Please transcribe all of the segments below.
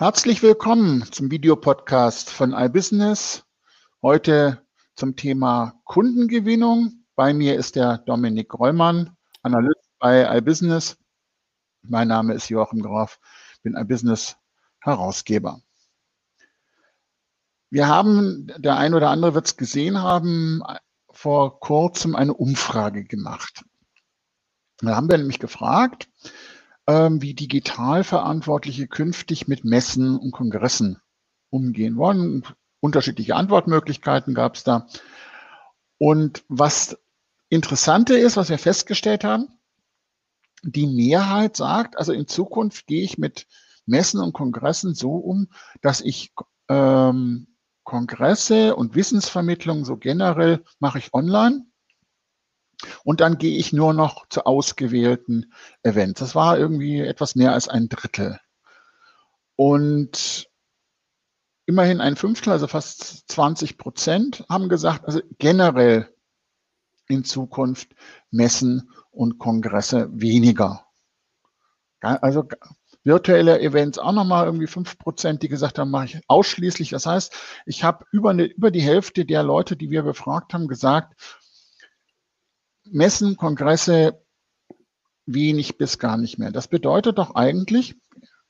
Herzlich willkommen zum Videopodcast von iBusiness. Heute zum Thema Kundengewinnung. Bei mir ist der Dominik Reumann, Analyst bei iBusiness. Mein Name ist Joachim Graf, bin iBusiness Herausgeber. Wir haben, der ein oder andere wird es gesehen haben, vor kurzem eine Umfrage gemacht. Da haben wir nämlich gefragt, ähm, wie Digitalverantwortliche künftig mit Messen und Kongressen umgehen wollen. Unterschiedliche Antwortmöglichkeiten gab es da. Und was Interessante ist, was wir festgestellt haben, die Mehrheit sagt, also in Zukunft gehe ich mit Messen und Kongressen so um, dass ich ähm, Kongresse und Wissensvermittlung so generell mache ich online und dann gehe ich nur noch zu ausgewählten Events. Das war irgendwie etwas mehr als ein Drittel. Und immerhin ein Fünftel, also fast 20 Prozent, haben gesagt, also generell in Zukunft Messen und Kongresse weniger. Also virtuelle Events auch nochmal irgendwie fünf Prozent, die gesagt haben, mache ich ausschließlich. Das heißt, ich habe über, eine, über die Hälfte der Leute, die wir befragt haben, gesagt, Messen, Kongresse wenig bis gar nicht mehr. Das bedeutet doch eigentlich,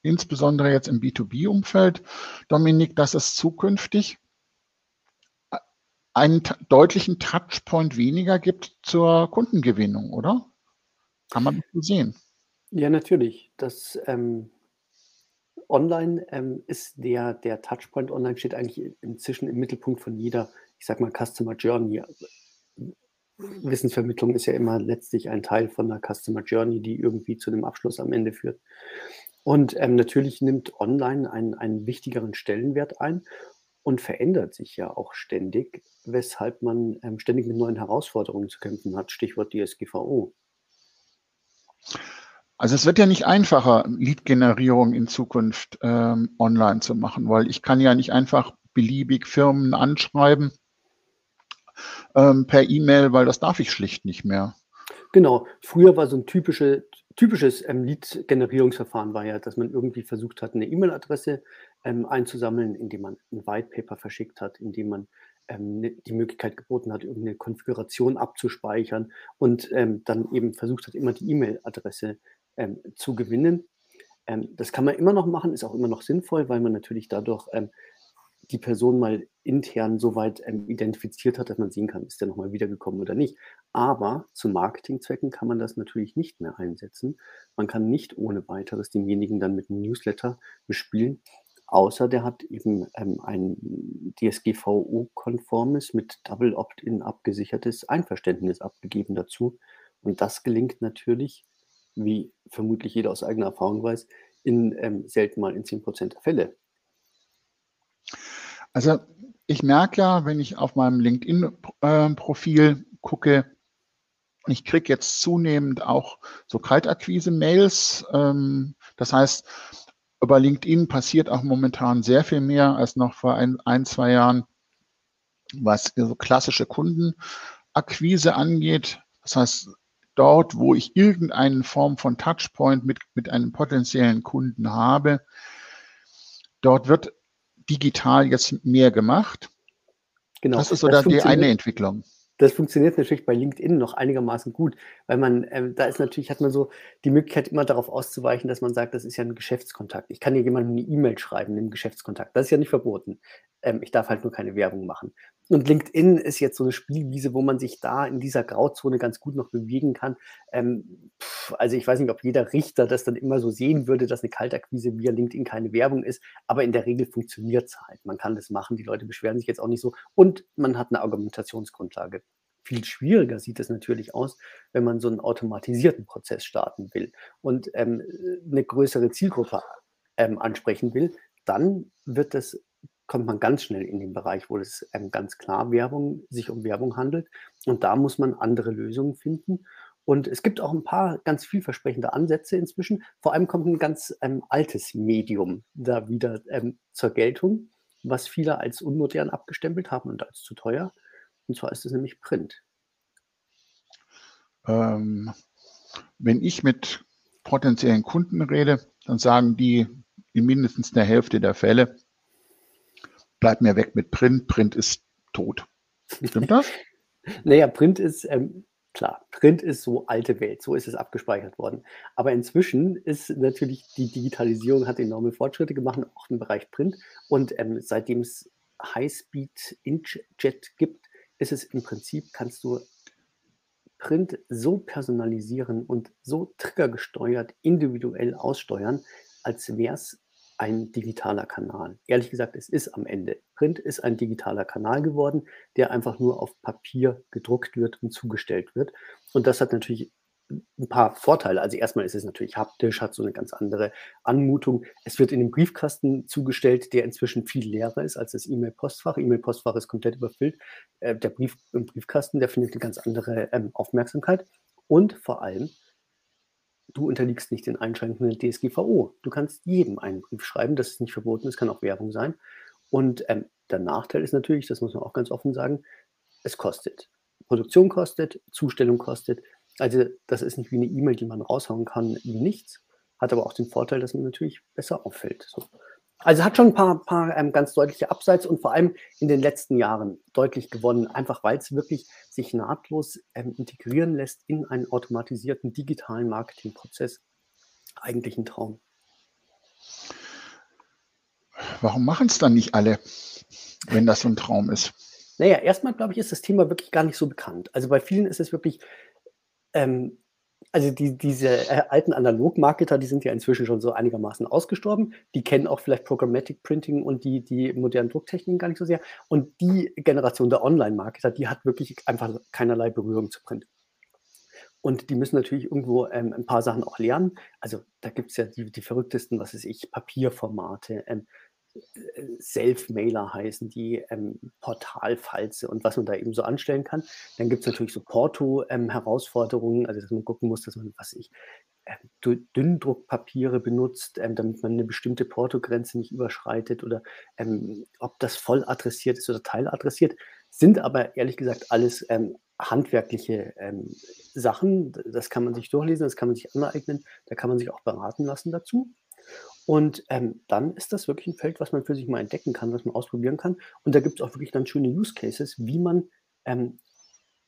insbesondere jetzt im B2B-Umfeld, Dominik, dass es zukünftig einen deutlichen Touchpoint weniger gibt zur Kundengewinnung, oder? Kann man so sehen. Ja, natürlich. Das ähm, Online ähm, ist der, der Touchpoint online steht eigentlich inzwischen im Mittelpunkt von jeder, ich sag mal, Customer Journey. Wissensvermittlung ist ja immer letztlich ein Teil von einer Customer Journey, die irgendwie zu einem Abschluss am Ende führt. Und ähm, natürlich nimmt Online einen, einen wichtigeren Stellenwert ein und verändert sich ja auch ständig, weshalb man ähm, ständig mit neuen Herausforderungen zu kämpfen hat. Stichwort DSGVO. Also es wird ja nicht einfacher, Lead-Generierung in Zukunft ähm, online zu machen, weil ich kann ja nicht einfach beliebig Firmen anschreiben ähm, per E-Mail, weil das darf ich schlicht nicht mehr. Genau. Früher war so ein typische, typisches ähm, Lead-Generierungsverfahren war ja, dass man irgendwie versucht hat, eine E-Mail-Adresse ähm, einzusammeln, indem man ein White Paper verschickt hat, indem man ähm, ne, die Möglichkeit geboten hat, irgendeine Konfiguration abzuspeichern und ähm, dann eben versucht hat, immer die E-Mail-Adresse ähm, zu gewinnen. Das kann man immer noch machen, ist auch immer noch sinnvoll, weil man natürlich dadurch die Person mal intern so weit ähm, identifiziert hat, dass man sehen kann, ist der nochmal wiedergekommen oder nicht. Aber zu Marketingzwecken kann man das natürlich nicht mehr einsetzen. Man kann nicht ohne weiteres denjenigen dann mit einem Newsletter bespielen, außer der hat eben ähm, ein DSGVO-konformes, mit Double Opt-in abgesichertes Einverständnis abgegeben dazu. Und das gelingt natürlich, wie vermutlich jeder aus eigener Erfahrung weiß, in ähm, selten mal in 10% der Fälle. Also ich merke ja, wenn ich auf meinem LinkedIn-Profil gucke, ich kriege jetzt zunehmend auch so Kaltakquise-Mails. Ähm, das heißt, über LinkedIn passiert auch momentan sehr viel mehr als noch vor ein, ein zwei Jahren, was so klassische Kundenakquise angeht. Das heißt, dort, wo ich irgendeine Form von Touchpoint mit, mit einem potenziellen Kunden habe, dort wird digital jetzt mehr gemacht. Genau. Das ist so das die eine Entwicklung. Das funktioniert natürlich bei LinkedIn noch einigermaßen gut, weil man, äh, da ist natürlich, hat man so die Möglichkeit, immer darauf auszuweichen, dass man sagt, das ist ja ein Geschäftskontakt. Ich kann ja jemandem eine E-Mail schreiben, einen Geschäftskontakt. Das ist ja nicht verboten. Ähm, ich darf halt nur keine Werbung machen. Und LinkedIn ist jetzt so eine Spielwiese, wo man sich da in dieser Grauzone ganz gut noch bewegen kann. Ähm, pff, also ich weiß nicht, ob jeder Richter das dann immer so sehen würde, dass eine Kaltakquise via LinkedIn keine Werbung ist, aber in der Regel funktioniert es halt. Man kann das machen, die Leute beschweren sich jetzt auch nicht so und man hat eine Argumentationsgrundlage. Viel schwieriger sieht es natürlich aus, wenn man so einen automatisierten Prozess starten will und ähm, eine größere Zielgruppe ähm, ansprechen will. Dann wird das kommt man ganz schnell in den Bereich, wo es ähm, ganz klar Werbung, sich um Werbung handelt. Und da muss man andere Lösungen finden. Und es gibt auch ein paar ganz vielversprechende Ansätze inzwischen. Vor allem kommt ein ganz ähm, altes Medium da wieder ähm, zur Geltung, was viele als unmodern abgestempelt haben und als zu teuer. Und zwar ist es nämlich Print. Ähm, wenn ich mit potenziellen Kunden rede, dann sagen die, in mindestens der Hälfte der Fälle, bleibt mir weg mit Print, Print ist tot. Stimmt das? naja, Print ist, ähm, klar, Print ist so alte Welt, so ist es abgespeichert worden. Aber inzwischen ist natürlich die Digitalisierung hat enorme Fortschritte gemacht, auch im Bereich Print. Und ähm, seitdem es Highspeed Inkjet gibt, ist es im Prinzip, kannst du Print so personalisieren und so triggergesteuert individuell aussteuern, als wäre es ein digitaler Kanal. Ehrlich gesagt, es ist am Ende. Print ist ein digitaler Kanal geworden, der einfach nur auf Papier gedruckt wird und zugestellt wird. Und das hat natürlich ein paar Vorteile. Also erstmal ist es natürlich haptisch, hat so eine ganz andere Anmutung. Es wird in den Briefkasten zugestellt, der inzwischen viel leerer ist als das E-Mail-Postfach. E-Mail-Postfach ist komplett überfüllt. Äh, der Brief im Briefkasten, der findet eine ganz andere ähm, Aufmerksamkeit. Und vor allem, du unterliegst nicht den Einschränkungen der DSGVO. Du kannst jedem einen Brief schreiben, das ist nicht verboten, es kann auch Werbung sein. Und ähm, der Nachteil ist natürlich, das muss man auch ganz offen sagen, es kostet. Produktion kostet, Zustellung kostet, also das ist nicht wie eine E-Mail, die man raushauen kann wie nichts, hat aber auch den Vorteil, dass man natürlich besser auffällt. So. Also hat schon ein paar, paar ähm, ganz deutliche Abseits und vor allem in den letzten Jahren deutlich gewonnen, einfach weil es wirklich sich nahtlos ähm, integrieren lässt in einen automatisierten digitalen Marketingprozess. Eigentlich ein Traum. Warum machen es dann nicht alle, wenn das so ein Traum ist? Naja, erstmal glaube ich, ist das Thema wirklich gar nicht so bekannt. Also bei vielen ist es wirklich ähm, also die, diese äh, alten Analog-Marketer, die sind ja inzwischen schon so einigermaßen ausgestorben. Die kennen auch vielleicht Programmatic Printing und die, die modernen Drucktechniken gar nicht so sehr. Und die Generation der Online-Marketer, die hat wirklich einfach keinerlei Berührung zu Print. Und die müssen natürlich irgendwo ähm, ein paar Sachen auch lernen. Also da gibt es ja die, die verrücktesten, was weiß ich, Papierformate, ähm, Self-Mailer heißen die, ähm, Portalfalze und was man da eben so anstellen kann. Dann gibt es natürlich so Porto-Herausforderungen, ähm, also dass man gucken muss, dass man, was ich, äh, Dünndruckpapiere benutzt, ähm, damit man eine bestimmte Portogrenze nicht überschreitet oder ähm, ob das voll adressiert ist oder teiladressiert, sind aber ehrlich gesagt alles ähm, handwerkliche ähm, Sachen. Das kann man sich durchlesen, das kann man sich aneignen, da kann man sich auch beraten lassen dazu. Und ähm, dann ist das wirklich ein Feld, was man für sich mal entdecken kann, was man ausprobieren kann. Und da gibt es auch wirklich dann schöne Use Cases, wie man ähm,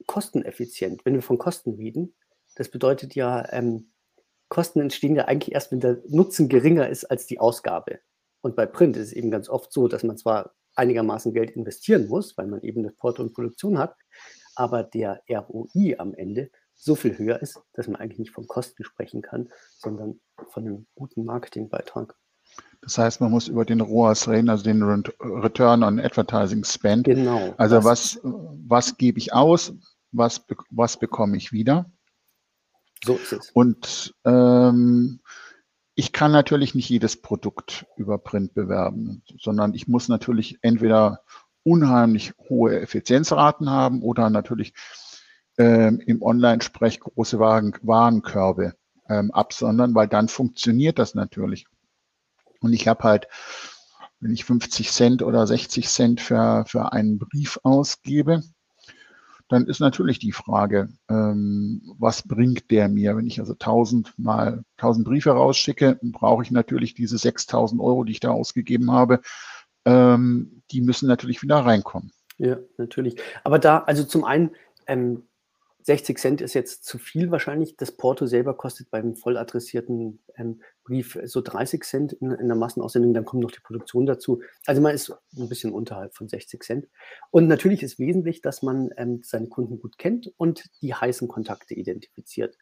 kosteneffizient, wenn wir von Kosten reden, das bedeutet ja, ähm, Kosten entstehen ja eigentlich erst, wenn der Nutzen geringer ist als die Ausgabe. Und bei Print ist es eben ganz oft so, dass man zwar einigermaßen Geld investieren muss, weil man eben das Porto und Produktion hat, aber der ROI am Ende so viel höher ist, dass man eigentlich nicht von Kosten sprechen kann, sondern von einem guten Marketingbeitrag. Das heißt, man muss über den ROAS reden, also den Return on Advertising Spend. Genau. Also was, was gebe ich aus, was, was bekomme ich wieder? So ist es. Und ähm, ich kann natürlich nicht jedes Produkt über Print bewerben, sondern ich muss natürlich entweder unheimlich hohe Effizienzraten haben oder natürlich ähm, im Online-Sprech große Waren, Warenkörbe ähm, absondern, weil dann funktioniert das natürlich. Und ich habe halt, wenn ich 50 Cent oder 60 Cent für, für einen Brief ausgebe, dann ist natürlich die Frage, ähm, was bringt der mir? Wenn ich also 1000 mal 1000 Briefe rausschicke, brauche ich natürlich diese 6000 Euro, die ich da ausgegeben habe. Ähm, die müssen natürlich wieder reinkommen. Ja, natürlich. Aber da, also zum einen, ähm, 60 Cent ist jetzt zu viel wahrscheinlich. Das Porto selber kostet beim voll adressierten ähm, Brief so 30 Cent in, in, der Massenaussendung. Dann kommt noch die Produktion dazu. Also man ist ein bisschen unterhalb von 60 Cent. Und natürlich ist wesentlich, dass man ähm, seine Kunden gut kennt und die heißen Kontakte identifiziert.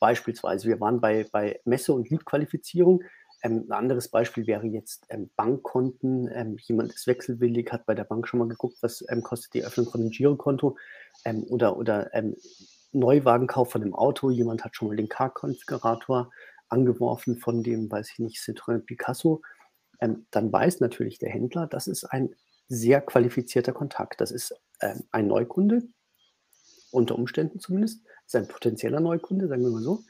Beispielsweise, wir waren bei, bei Messe- und Lead-Qualifizierung. Ähm, ein anderes Beispiel wäre jetzt ähm, Bankkonten. Ähm, jemand ist wechselwillig, hat bei der Bank schon mal geguckt, was kostet die Öffnung von einem Girokonto oder, oder Neuwagenkauf von dem Auto. Jemand hat schon mal den Car-Konfigurator angeworfen von dem, weiß ich nicht, Citroën Picasso. dann weiß natürlich der Händler, das ist ein sehr qualifizierter Kontakt. Das ist ein Neukunde, unter Umständen zumindest, ist ein potenzieller Neukunde, sagen wir mal so.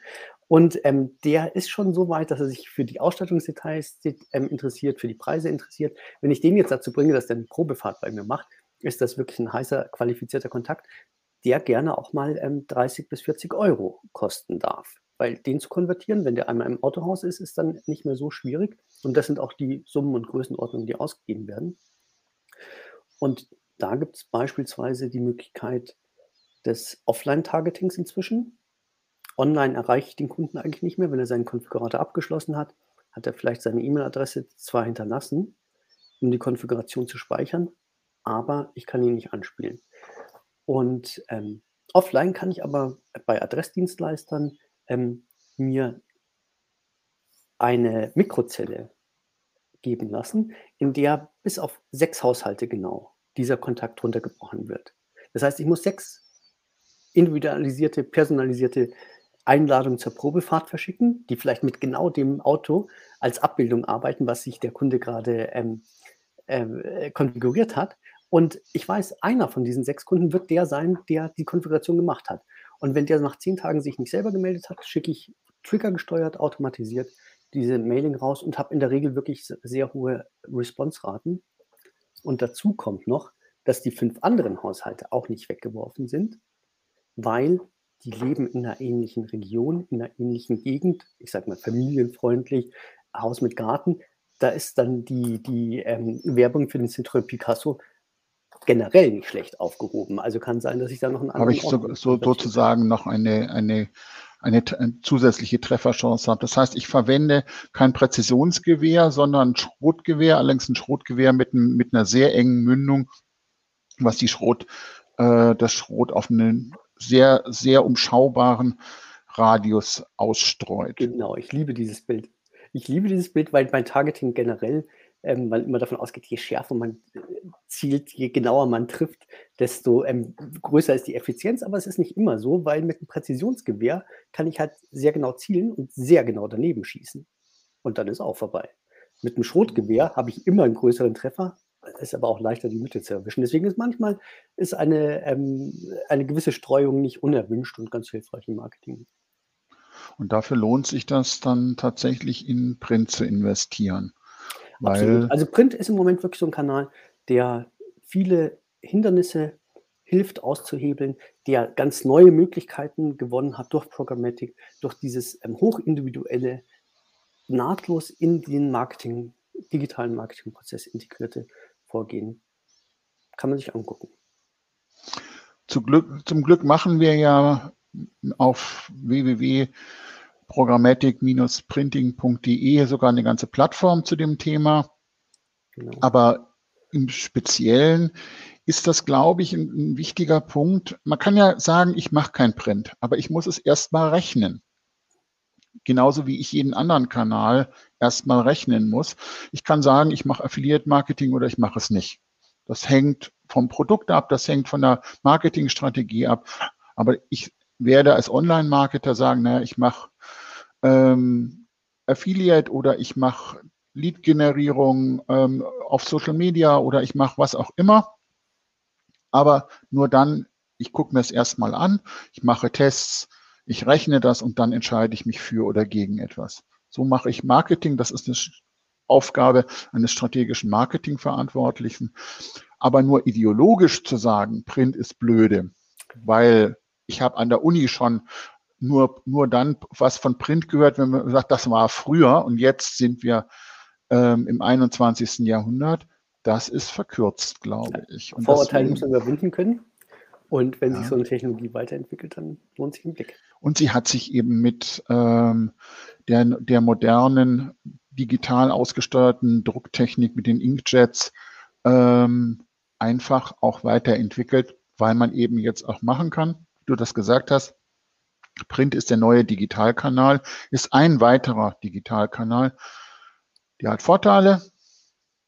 Und ähm, der ist schon so weit, dass er sich für die Ausstattungsdetails ähm, interessiert, für die Preise interessiert. Wenn ich den jetzt dazu bringe, dass der eine Probefahrt bei mir macht, ist das wirklich ein heißer, qualifizierter Kontakt, der gerne auch mal ähm, 30 bis 40 Euro kosten darf. Weil den zu konvertieren, wenn der einmal im Autohaus ist, ist dann nicht mehr so schwierig. Und das sind auch die Summen und Größenordnungen, die ausgegeben werden. Und da gibt es beispielsweise die Möglichkeit des Offline-Targetings inzwischen. Online erreiche ich den Kunden eigentlich nicht mehr. Wenn er seinen Konfigurator abgeschlossen hat, hat er vielleicht seine E-Mail-Adresse zwar hinterlassen, um die Konfiguration zu speichern, aber ich kann ihn nicht anspielen. Und ähm, offline kann ich aber bei Adressdienstleistern ähm, mir eine Mikrozelle geben lassen, in der bis auf sechs Haushalte genau dieser Kontakt runtergebrochen wird. Das heißt, ich muss sechs individualisierte, personalisierte Einladungen zur Probefahrt verschicken, die vielleicht mit genau dem Auto als Abbildung arbeiten, was sich der Kunde gerade ähm, äh, konfiguriert hat. Und ich weiß, einer von diesen sechs Kunden wird der sein, der die Konfiguration gemacht hat. Und wenn der nach zehn Tagen sich nicht selber gemeldet hat, schicke ich triggergesteuert, automatisiert diese Mailing raus und habe in der Regel wirklich sehr hohe Response-Raten. Und dazu kommt noch, dass die fünf anderen Haushalte auch nicht weggeworfen sind, weil die leben in einer ähnlichen Region, in einer ähnlichen Gegend, ich sage mal familienfreundlich, Haus mit Garten. Da ist dann die, die ähm, Werbung für den Citroën Picasso generell nicht schlecht aufgehoben. Also kann sein, dass ich da noch einen anderen. Habe ich so, so sozusagen noch eine, eine, eine, eine zusätzliche Trefferchance habe. Das heißt, ich verwende kein Präzisionsgewehr, sondern ein Schrotgewehr, allerdings ein Schrotgewehr mit, mit einer sehr engen Mündung, was die Schrot, äh, das Schrot auf einen sehr, sehr umschaubaren Radius ausstreut. Genau, ich liebe dieses Bild. Ich liebe dieses Bild, weil mein Targeting generell ähm, man immer davon ausgeht, je schärfer man äh, zielt, je genauer man trifft, desto ähm, größer ist die Effizienz. Aber es ist nicht immer so, weil mit einem Präzisionsgewehr kann ich halt sehr genau zielen und sehr genau daneben schießen. Und dann ist auch vorbei. Mit einem Schrotgewehr habe ich immer einen größeren Treffer, ist aber auch leichter, die Mitte zu erwischen. Deswegen ist manchmal ist eine, ähm, eine gewisse Streuung nicht unerwünscht und ganz hilfreich im Marketing. Und dafür lohnt sich das dann tatsächlich in Print zu investieren. Weil Also Print ist im Moment wirklich so ein Kanal, der viele Hindernisse hilft auszuhebeln, der ganz neue Möglichkeiten gewonnen hat durch Programmatic, durch dieses ähm, hochindividuelle, nahtlos in den Marketing, digitalen Marketingprozess integrierte Vorgehen. Kann man sich angucken. Zu Glück, zum Glück machen wir ja auf www programmatic-printing.de sogar eine ganze Plattform zu dem Thema. Genau. Aber im Speziellen ist das, glaube ich, ein, ein, wichtiger Punkt. Man kann ja sagen, ich mache kein Print, aber ich muss es erstmal rechnen. Genauso wie ich jeden anderen Kanal erstmal rechnen muss. Ich kann sagen, ich mache Affiliate Marketing oder ich mache es nicht. Das hängt vom Produkt ab, das hängt von der Marketingstrategie ab. Aber ich werde als Online-Marketer sagen, naja, ich mache ähm, Affiliate oder ich mache Lead-Generierung ähm, auf Social Media oder ich mache was auch immer. Aber nur dann, ich gucke mir es erstmal an, ich mache Tests, ich rechne das und dann entscheide ich mich für oder gegen etwas. So mache ich Marketing. Das ist eine Aufgabe eines strategischen Marketingverantwortlichen. Aber nur ideologisch zu sagen, Print ist blöde, weil ich habe an der Uni schon nur, nur dann was von Print gehört, wenn man sagt, das war früher und jetzt sind wir ähm, im 21. Jahrhundert. Das ist verkürzt, glaube ich. Und Vorurteile muss man überwinden können. Und wenn ja. sich so eine Technologie weiterentwickelt, dann lohnt sich ein Blick. Und sie hat sich eben mit ähm, der, der modernen, digital ausgesteuerten Drucktechnik, mit den Inkjets, ähm, einfach auch weiterentwickelt, weil man eben jetzt auch machen kann, wie du das gesagt hast, Print ist der neue Digitalkanal, ist ein weiterer Digitalkanal. Der hat Vorteile.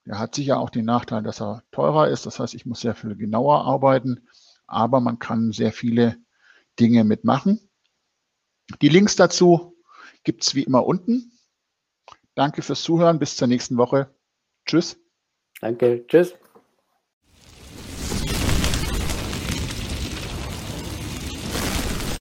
Der hat sicher auch den Nachteil, dass er teurer ist. Das heißt, ich muss sehr viel genauer arbeiten, aber man kann sehr viele Dinge mitmachen. Die Links dazu gibt es wie immer unten. Danke fürs Zuhören. Bis zur nächsten Woche. Tschüss. Danke. Tschüss.